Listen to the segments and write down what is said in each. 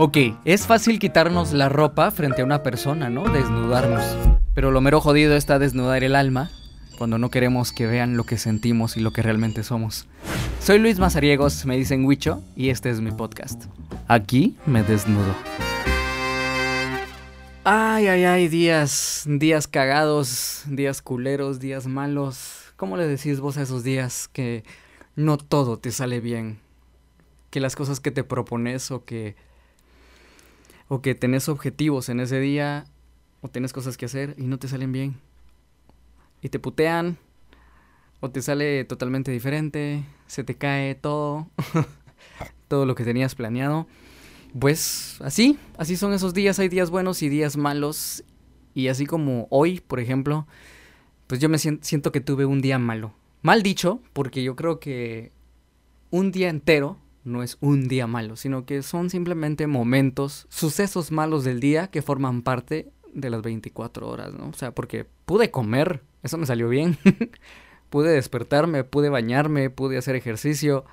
Ok, es fácil quitarnos la ropa frente a una persona, ¿no? Desnudarnos. Pero lo mero jodido está desnudar el alma cuando no queremos que vean lo que sentimos y lo que realmente somos. Soy Luis Mazariegos, me dicen Huicho, y este es mi podcast. Aquí me desnudo. Ay, ay, ay, días, días cagados, días culeros, días malos. ¿Cómo le decís vos a esos días que no todo te sale bien? Que las cosas que te propones o que o que tenés objetivos en ese día o tenés cosas que hacer y no te salen bien. Y te putean o te sale totalmente diferente, se te cae todo, todo lo que tenías planeado. Pues así, así son esos días, hay días buenos y días malos. Y así como hoy, por ejemplo, pues yo me siento que tuve un día malo. Mal dicho, porque yo creo que un día entero no es un día malo, sino que son simplemente momentos, sucesos malos del día que forman parte de las 24 horas, ¿no? O sea, porque pude comer, eso me salió bien. pude despertarme, pude bañarme, pude hacer ejercicio,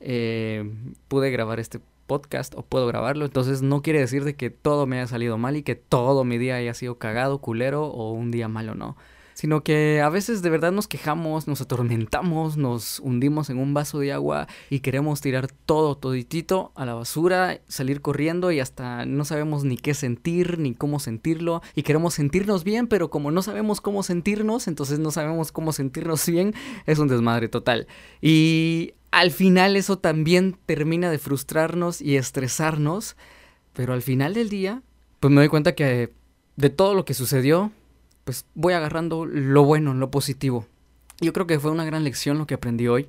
eh, pude grabar este podcast o puedo grabarlo. Entonces no quiere decir de que todo me haya salido mal y que todo mi día haya sido cagado, culero o un día malo, ¿no? Sino que a veces de verdad nos quejamos, nos atormentamos, nos hundimos en un vaso de agua y queremos tirar todo, toditito a la basura, salir corriendo y hasta no sabemos ni qué sentir, ni cómo sentirlo y queremos sentirnos bien, pero como no sabemos cómo sentirnos, entonces no sabemos cómo sentirnos bien, es un desmadre total. Y al final eso también termina de frustrarnos y estresarnos, pero al final del día, pues me doy cuenta que de todo lo que sucedió, pues voy agarrando lo bueno, lo positivo. Yo creo que fue una gran lección lo que aprendí hoy,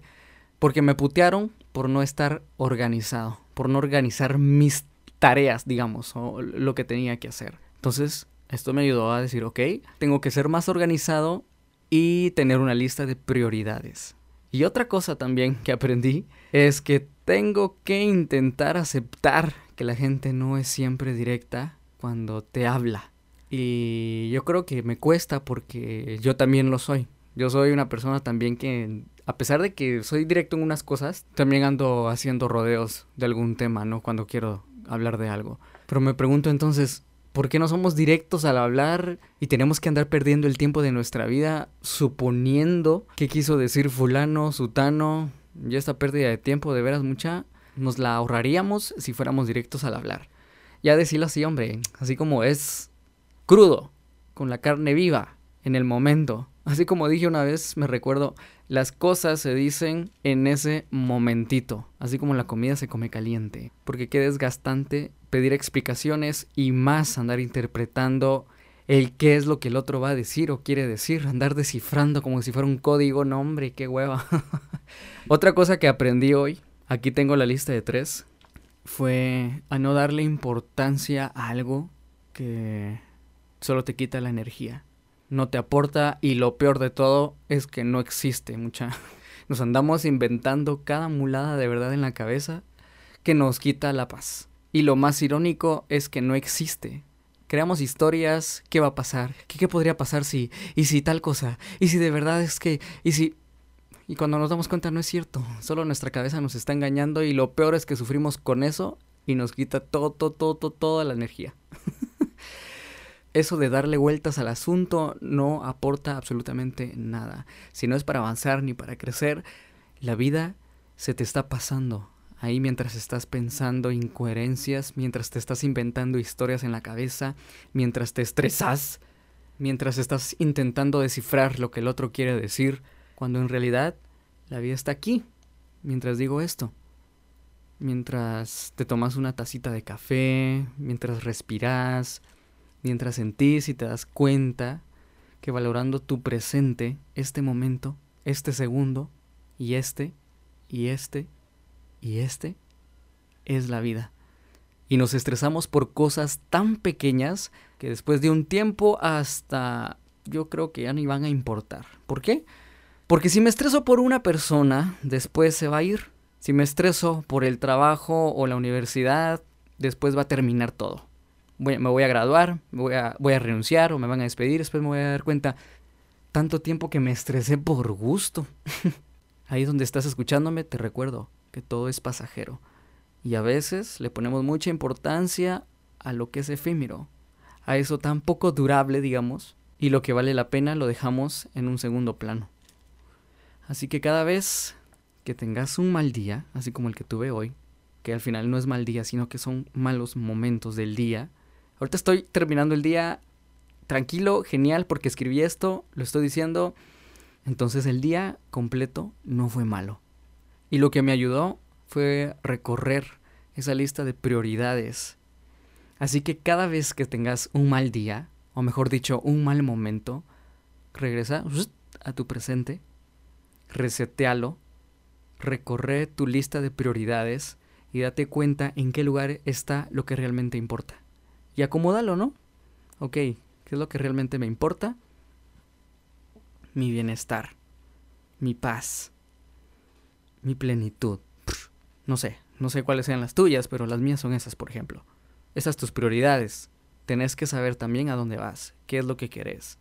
porque me putearon por no estar organizado, por no organizar mis tareas, digamos, o lo que tenía que hacer. Entonces, esto me ayudó a decir, ok, tengo que ser más organizado y tener una lista de prioridades. Y otra cosa también que aprendí es que tengo que intentar aceptar que la gente no es siempre directa cuando te habla. Y yo creo que me cuesta porque yo también lo soy. Yo soy una persona también que, a pesar de que soy directo en unas cosas, también ando haciendo rodeos de algún tema, ¿no? Cuando quiero hablar de algo. Pero me pregunto entonces, ¿por qué no somos directos al hablar y tenemos que andar perdiendo el tiempo de nuestra vida suponiendo qué quiso decir fulano, sutano? Y esta pérdida de tiempo, de veras mucha, nos la ahorraríamos si fuéramos directos al hablar. Ya decirlo así, hombre, así como es crudo, con la carne viva, en el momento. Así como dije una vez, me recuerdo, las cosas se dicen en ese momentito, así como la comida se come caliente, porque qué desgastante pedir explicaciones y más andar interpretando el qué es lo que el otro va a decir o quiere decir, andar descifrando como si fuera un código, no hombre, qué hueva. Otra cosa que aprendí hoy, aquí tengo la lista de tres, fue a no darle importancia a algo que solo te quita la energía. No te aporta y lo peor de todo es que no existe mucha. Nos andamos inventando cada mulada de verdad en la cabeza que nos quita la paz. Y lo más irónico es que no existe. Creamos historias, ¿qué va a pasar? ¿Qué, qué podría pasar si? ¿Y si tal cosa? ¿Y si de verdad es que? ¿Y si? Y cuando nos damos cuenta no es cierto. Solo nuestra cabeza nos está engañando y lo peor es que sufrimos con eso y nos quita todo, todo, todo, toda la energía. eso de darle vueltas al asunto no aporta absolutamente nada. Si no es para avanzar ni para crecer, la vida se te está pasando. Ahí mientras estás pensando incoherencias, mientras te estás inventando historias en la cabeza, mientras te estresas, mientras estás intentando descifrar lo que el otro quiere decir, cuando en realidad la vida está aquí, mientras digo esto. Mientras te tomas una tacita de café, mientras respiras, mientras sentís y te das cuenta que valorando tu presente, este momento, este segundo, y este, y este, y este, es la vida. Y nos estresamos por cosas tan pequeñas que después de un tiempo hasta yo creo que ya no iban a importar. ¿Por qué? Porque si me estreso por una persona, después se va a ir. Si me estreso por el trabajo o la universidad, después va a terminar todo me voy a graduar, voy a, voy a renunciar o me van a despedir, después me voy a dar cuenta, tanto tiempo que me estresé por gusto. Ahí donde estás escuchándome, te recuerdo que todo es pasajero Y a veces le ponemos mucha importancia a lo que es efímero, a eso tan poco durable, digamos, y lo que vale la pena lo dejamos en un segundo plano. Así que cada vez que tengas un mal día, así como el que tuve hoy, que al final no es mal día, sino que son malos momentos del día. Ahorita estoy terminando el día tranquilo, genial, porque escribí esto, lo estoy diciendo. Entonces el día completo no fue malo. Y lo que me ayudó fue recorrer esa lista de prioridades. Así que cada vez que tengas un mal día, o mejor dicho, un mal momento, regresa a tu presente, resetealo, recorre tu lista de prioridades y date cuenta en qué lugar está lo que realmente importa. Y acomódalo, ¿no? Ok, ¿qué es lo que realmente me importa? Mi bienestar, mi paz, mi plenitud. No sé, no sé cuáles sean las tuyas, pero las mías son esas, por ejemplo. Esas tus prioridades. Tenés que saber también a dónde vas, qué es lo que querés.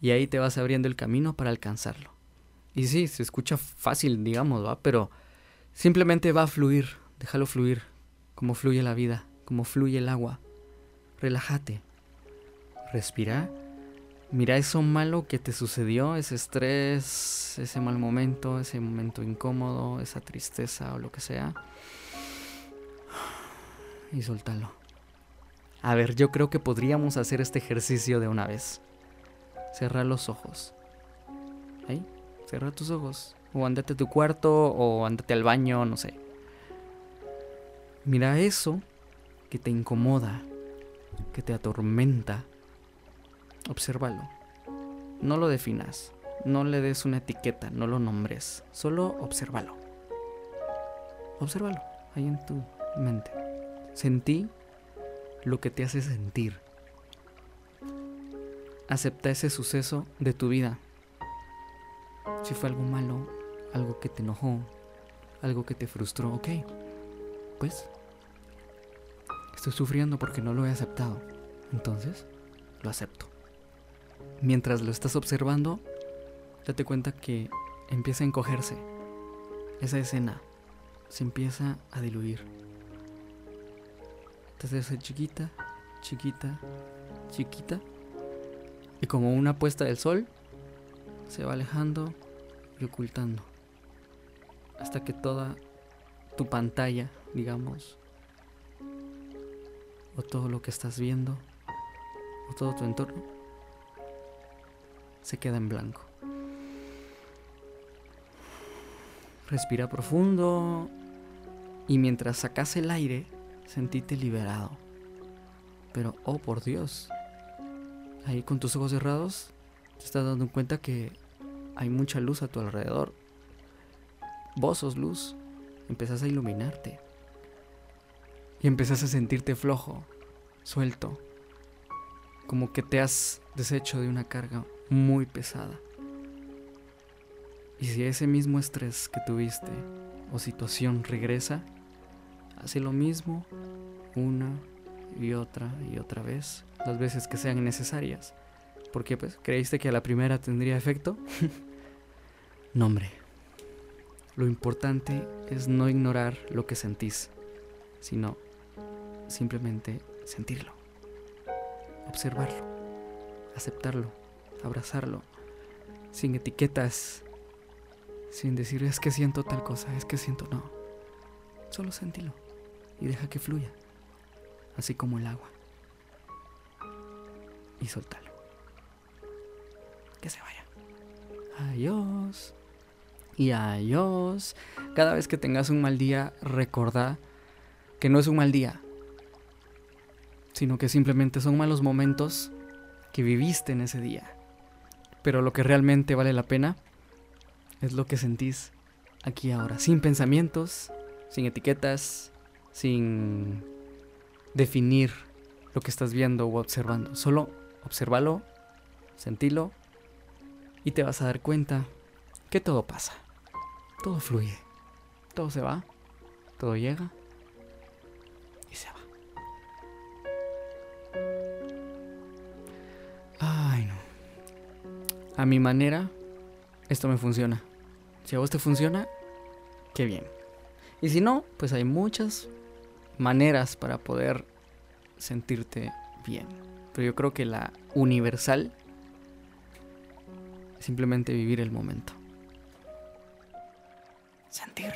Y ahí te vas abriendo el camino para alcanzarlo. Y sí, se escucha fácil, digamos, ¿va? Pero simplemente va a fluir, déjalo fluir, como fluye la vida, como fluye el agua. Relájate, respira, mira eso malo que te sucedió, ese estrés, ese mal momento, ese momento incómodo, esa tristeza o lo que sea. Y suéltalo. A ver, yo creo que podríamos hacer este ejercicio de una vez. Cerrar los ojos. Ahí. Cierra tus ojos. O andate a tu cuarto o andate al baño, no sé. Mira eso que te incomoda, que te atormenta. Obsérvalo. No lo definas. No le des una etiqueta, no lo nombres. Solo obsérvalo. Obsérvalo ahí en tu mente. Sentí lo que te hace sentir. Acepta ese suceso de tu vida si fue algo malo, algo que te enojó, algo que te frustró, ok, pues estoy sufriendo porque no lo he aceptado. Entonces, lo acepto. Mientras lo estás observando, date cuenta que empieza a encogerse. Esa escena se empieza a diluir. Entonces ser chiquita, chiquita, chiquita. Y como una puesta del sol, se va alejando ocultando. Hasta que toda tu pantalla, digamos, todo lo que estás viendo, o todo tu entorno, se queda en blanco. Respira profundo y mientras sacas el aire, sentite liberado. Pero, oh por Dios, ahí con tus ojos cerrados, te estás dando cuenta que hay mucha luz a tu alrededor. Vos sos luz. Empezás a iluminarte. Y empezás a sentirte flojo, suelto. Como que te has deshecho de una carga muy pesada. Y si ese mismo estrés que tuviste o situación regresa, hace lo mismo una y otra y otra vez, las veces que sean necesarias. Porque pues creíste que a la primera tendría efecto. No, hombre. Lo importante es no ignorar lo que sentís, sino simplemente sentirlo, observarlo, aceptarlo, abrazarlo, sin etiquetas, sin decir es que siento tal cosa, es que siento no. Solo sentilo y deja que fluya, así como el agua. Y soltalo. Que se vaya. Adiós y adiós. Cada vez que tengas un mal día, recordá que no es un mal día, sino que simplemente son malos momentos que viviste en ese día. Pero lo que realmente vale la pena es lo que sentís aquí ahora, sin pensamientos, sin etiquetas, sin definir lo que estás viendo o observando. Solo observalo, sentilo y te vas a dar cuenta que todo pasa todo fluye, todo se va, todo llega a mi manera, esto me funciona. Si a vos te funciona, qué bien. Y si no, pues hay muchas maneras para poder sentirte bien. Pero yo creo que la universal es simplemente vivir el momento. Sentir.